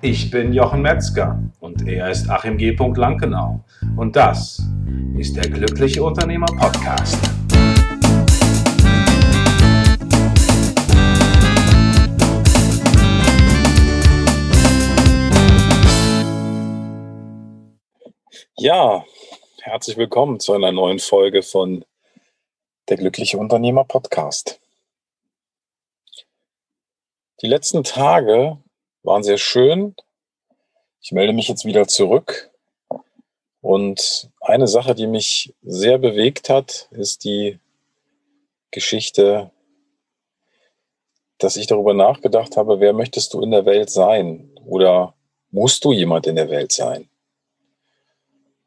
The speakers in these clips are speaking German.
Ich bin Jochen Metzger und er ist Achim G. Lankenau. Und das ist der Glückliche Unternehmer Podcast. Ja, herzlich willkommen zu einer neuen Folge von der Glückliche Unternehmer Podcast. Die letzten Tage waren sehr schön. Ich melde mich jetzt wieder zurück. Und eine Sache, die mich sehr bewegt hat, ist die Geschichte, dass ich darüber nachgedacht habe, wer möchtest du in der Welt sein? Oder musst du jemand in der Welt sein?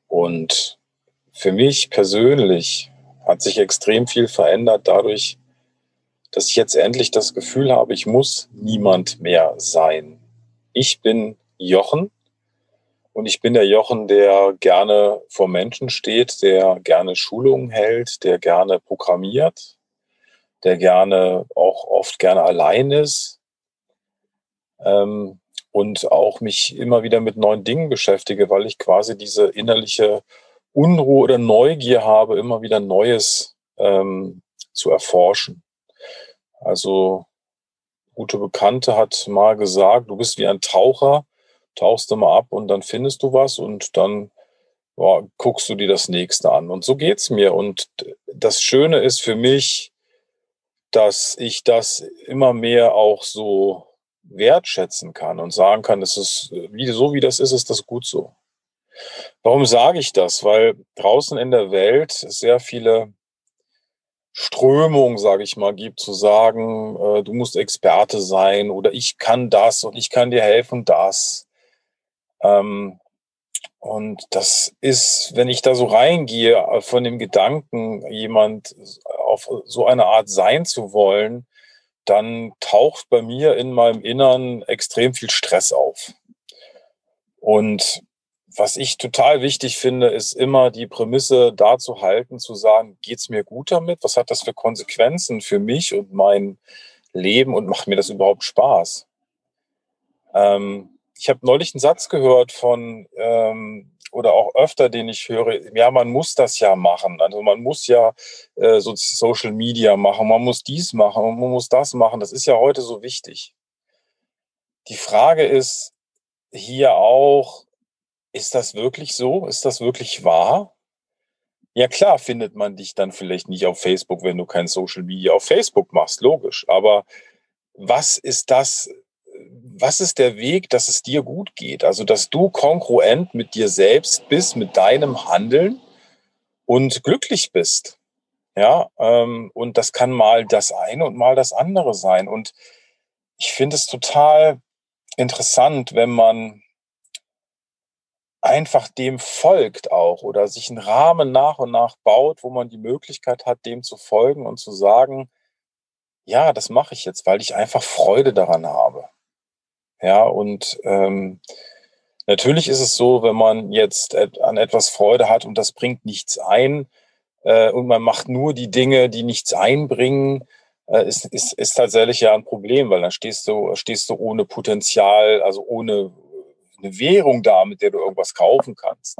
Und für mich persönlich hat sich extrem viel verändert dadurch, dass ich jetzt endlich das Gefühl habe, ich muss niemand mehr sein. Ich bin Jochen und ich bin der Jochen, der gerne vor Menschen steht, der gerne Schulungen hält, der gerne programmiert, der gerne auch oft gerne allein ist ähm, und auch mich immer wieder mit neuen Dingen beschäftige, weil ich quasi diese innerliche Unruhe oder Neugier habe, immer wieder Neues ähm, zu erforschen. Also gute Bekannte hat mal gesagt, du bist wie ein Taucher, tauchst mal ab und dann findest du was und dann boah, guckst du dir das nächste an. Und so geht's mir. Und das Schöne ist für mich, dass ich das immer mehr auch so wertschätzen kann und sagen kann, es ist so wie das ist, ist das gut so. Warum sage ich das? Weil draußen in der Welt sehr viele Strömung, sage ich mal, gibt, zu sagen, äh, du musst Experte sein oder ich kann das und ich kann dir helfen, das. Ähm, und das ist, wenn ich da so reingehe, äh, von dem Gedanken, jemand auf so eine Art sein zu wollen, dann taucht bei mir in meinem Innern extrem viel Stress auf. Und was ich total wichtig finde, ist immer die Prämisse da zu halten, zu sagen, geht's mir gut damit? Was hat das für Konsequenzen für mich und mein Leben und macht mir das überhaupt Spaß? Ähm, ich habe neulich einen Satz gehört von, ähm, oder auch öfter, den ich höre, ja, man muss das ja machen. Also man muss ja äh, so Social Media machen, man muss dies machen, man muss das machen. Das ist ja heute so wichtig. Die Frage ist hier auch, ist das wirklich so? Ist das wirklich wahr? Ja klar findet man dich dann vielleicht nicht auf Facebook, wenn du kein Social Media auf Facebook machst, logisch. Aber was ist das, was ist der Weg, dass es dir gut geht? Also, dass du kongruent mit dir selbst bist, mit deinem Handeln und glücklich bist. Ja, ähm, und das kann mal das eine und mal das andere sein. Und ich finde es total interessant, wenn man einfach dem folgt auch oder sich einen Rahmen nach und nach baut, wo man die Möglichkeit hat, dem zu folgen und zu sagen, ja, das mache ich jetzt, weil ich einfach Freude daran habe. Ja, und ähm, natürlich ist es so, wenn man jetzt an etwas Freude hat und das bringt nichts ein äh, und man macht nur die Dinge, die nichts einbringen, äh, ist, ist, ist tatsächlich ja ein Problem, weil dann stehst du, stehst du ohne Potenzial, also ohne, eine Währung da, mit der du irgendwas kaufen kannst.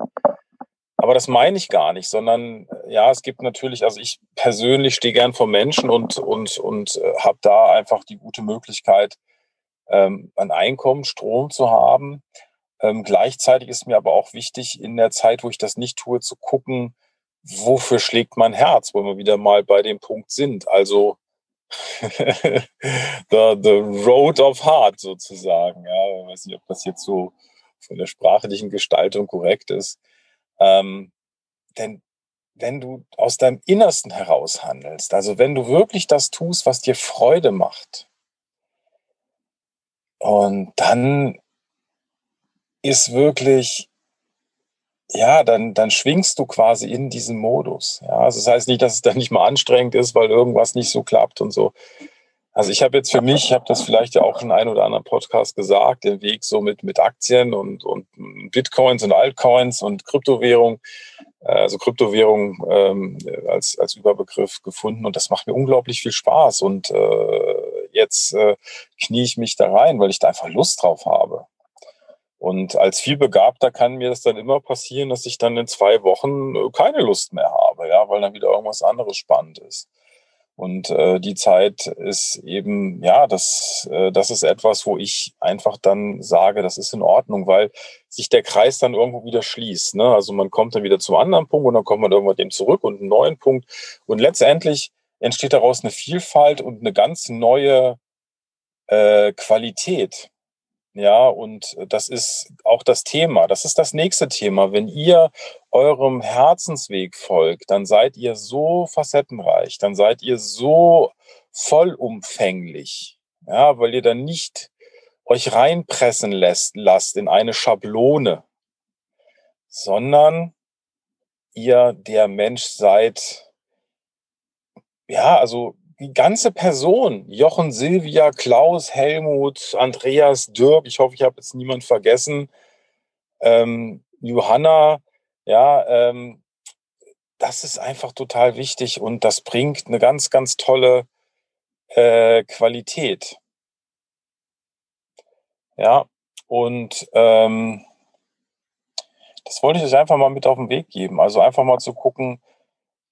Aber das meine ich gar nicht, sondern äh, ja, es gibt natürlich, also ich persönlich stehe gern vor Menschen und, und, und äh, habe da einfach die gute Möglichkeit, ähm, ein Einkommen, Strom zu haben. Ähm, gleichzeitig ist mir aber auch wichtig, in der Zeit, wo ich das nicht tue, zu gucken, wofür schlägt mein Herz, wo wir wieder mal bei dem Punkt sind. Also the, the road of heart sozusagen. Ja, ich weiß nicht, ob das jetzt so von der sprachlichen Gestaltung korrekt ist. Ähm, denn wenn du aus deinem Innersten heraus handelst, also wenn du wirklich das tust, was dir Freude macht, und dann ist wirklich, ja, dann, dann schwingst du quasi in diesem Modus. Ja, also das heißt nicht, dass es dann nicht mal anstrengend ist, weil irgendwas nicht so klappt und so. Also ich habe jetzt für mich, ich habe das vielleicht ja auch in einem oder anderen Podcast gesagt, den Weg so mit, mit Aktien und, und Bitcoins und Altcoins und Kryptowährung, äh, also Kryptowährung ähm, als, als Überbegriff gefunden und das macht mir unglaublich viel Spaß und äh, jetzt äh, knie ich mich da rein, weil ich da einfach Lust drauf habe. Und als vielbegabter kann mir das dann immer passieren, dass ich dann in zwei Wochen äh, keine Lust mehr habe, ja, weil dann wieder irgendwas anderes spannend ist. Und äh, die Zeit ist eben, ja, das, äh, das ist etwas, wo ich einfach dann sage, das ist in Ordnung, weil sich der Kreis dann irgendwo wieder schließt. Ne? Also man kommt dann wieder zum anderen Punkt und dann kommt man irgendwann dem zurück und einen neuen Punkt. Und letztendlich entsteht daraus eine Vielfalt und eine ganz neue äh, Qualität. Ja, und das ist auch das Thema. Das ist das nächste Thema. Wenn ihr eurem Herzensweg folgt, dann seid ihr so facettenreich, dann seid ihr so vollumfänglich, ja, weil ihr dann nicht euch reinpressen lässt, lasst in eine Schablone, sondern ihr der Mensch seid, ja, also die ganze Person, Jochen, Silvia, Klaus, Helmut, Andreas, Dirk, ich hoffe, ich habe jetzt niemand vergessen, ähm, Johanna, ja, ähm, das ist einfach total wichtig und das bringt eine ganz, ganz tolle äh, Qualität. Ja, und ähm, das wollte ich euch einfach mal mit auf den Weg geben. Also einfach mal zu gucken,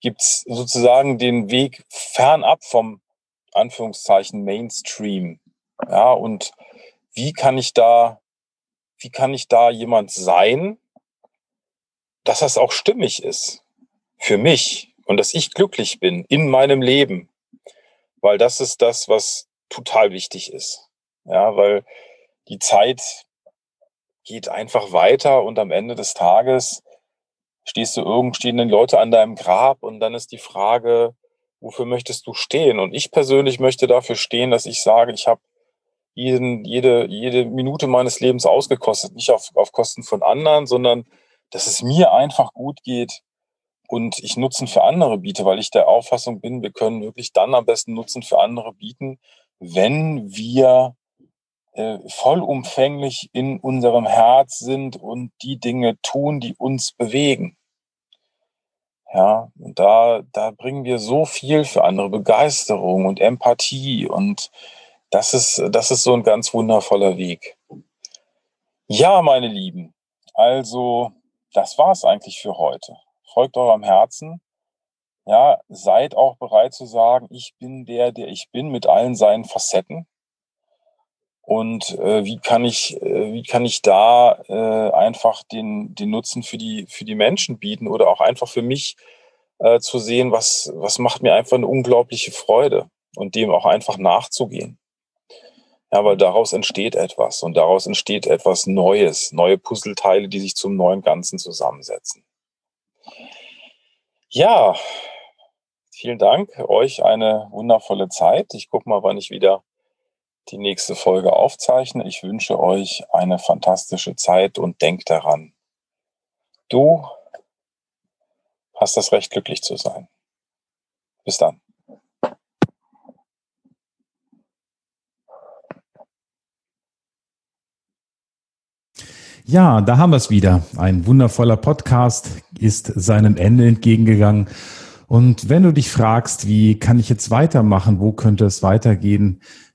gibt es sozusagen den Weg fernab vom Anführungszeichen Mainstream. Ja, und wie kann ich da, wie kann ich da jemand sein, dass das auch stimmig ist für mich und dass ich glücklich bin in meinem Leben, weil das ist das, was total wichtig ist. Ja, weil die Zeit geht einfach weiter und am Ende des Tages stehst du irgend, stehen die Leute an deinem Grab und dann ist die Frage, wofür möchtest du stehen? Und ich persönlich möchte dafür stehen, dass ich sage, ich habe jeden, jede, jede Minute meines Lebens ausgekostet, nicht auf, auf Kosten von anderen, sondern dass es mir einfach gut geht und ich Nutzen für andere biete, weil ich der Auffassung bin, wir können wirklich dann am besten Nutzen für andere bieten, wenn wir äh, vollumfänglich in unserem Herz sind und die Dinge tun, die uns bewegen. Ja, und da, da bringen wir so viel für andere Begeisterung und Empathie und das ist, das ist so ein ganz wundervoller Weg. Ja, meine Lieben, also das war's eigentlich für heute. Folgt eurem Herzen. Ja, seid auch bereit zu sagen, ich bin der, der ich bin mit allen seinen Facetten. Und äh, wie kann ich, äh, wie kann ich da äh, einfach den, den Nutzen für die, für die Menschen bieten oder auch einfach für mich äh, zu sehen, was, was macht mir einfach eine unglaubliche Freude und dem auch einfach nachzugehen. Ja, weil daraus entsteht etwas und daraus entsteht etwas Neues, neue Puzzleteile, die sich zum neuen Ganzen zusammensetzen. Ja, vielen Dank. Euch eine wundervolle Zeit. Ich gucke mal, wann ich wieder die nächste Folge aufzeichne. Ich wünsche euch eine fantastische Zeit und denkt daran, du hast das Recht, glücklich zu sein. Bis dann. Ja, da haben wir es wieder. Ein wundervoller Podcast ist seinem Ende entgegengegangen. Und wenn du dich fragst, wie kann ich jetzt weitermachen, wo könnte es weitergehen,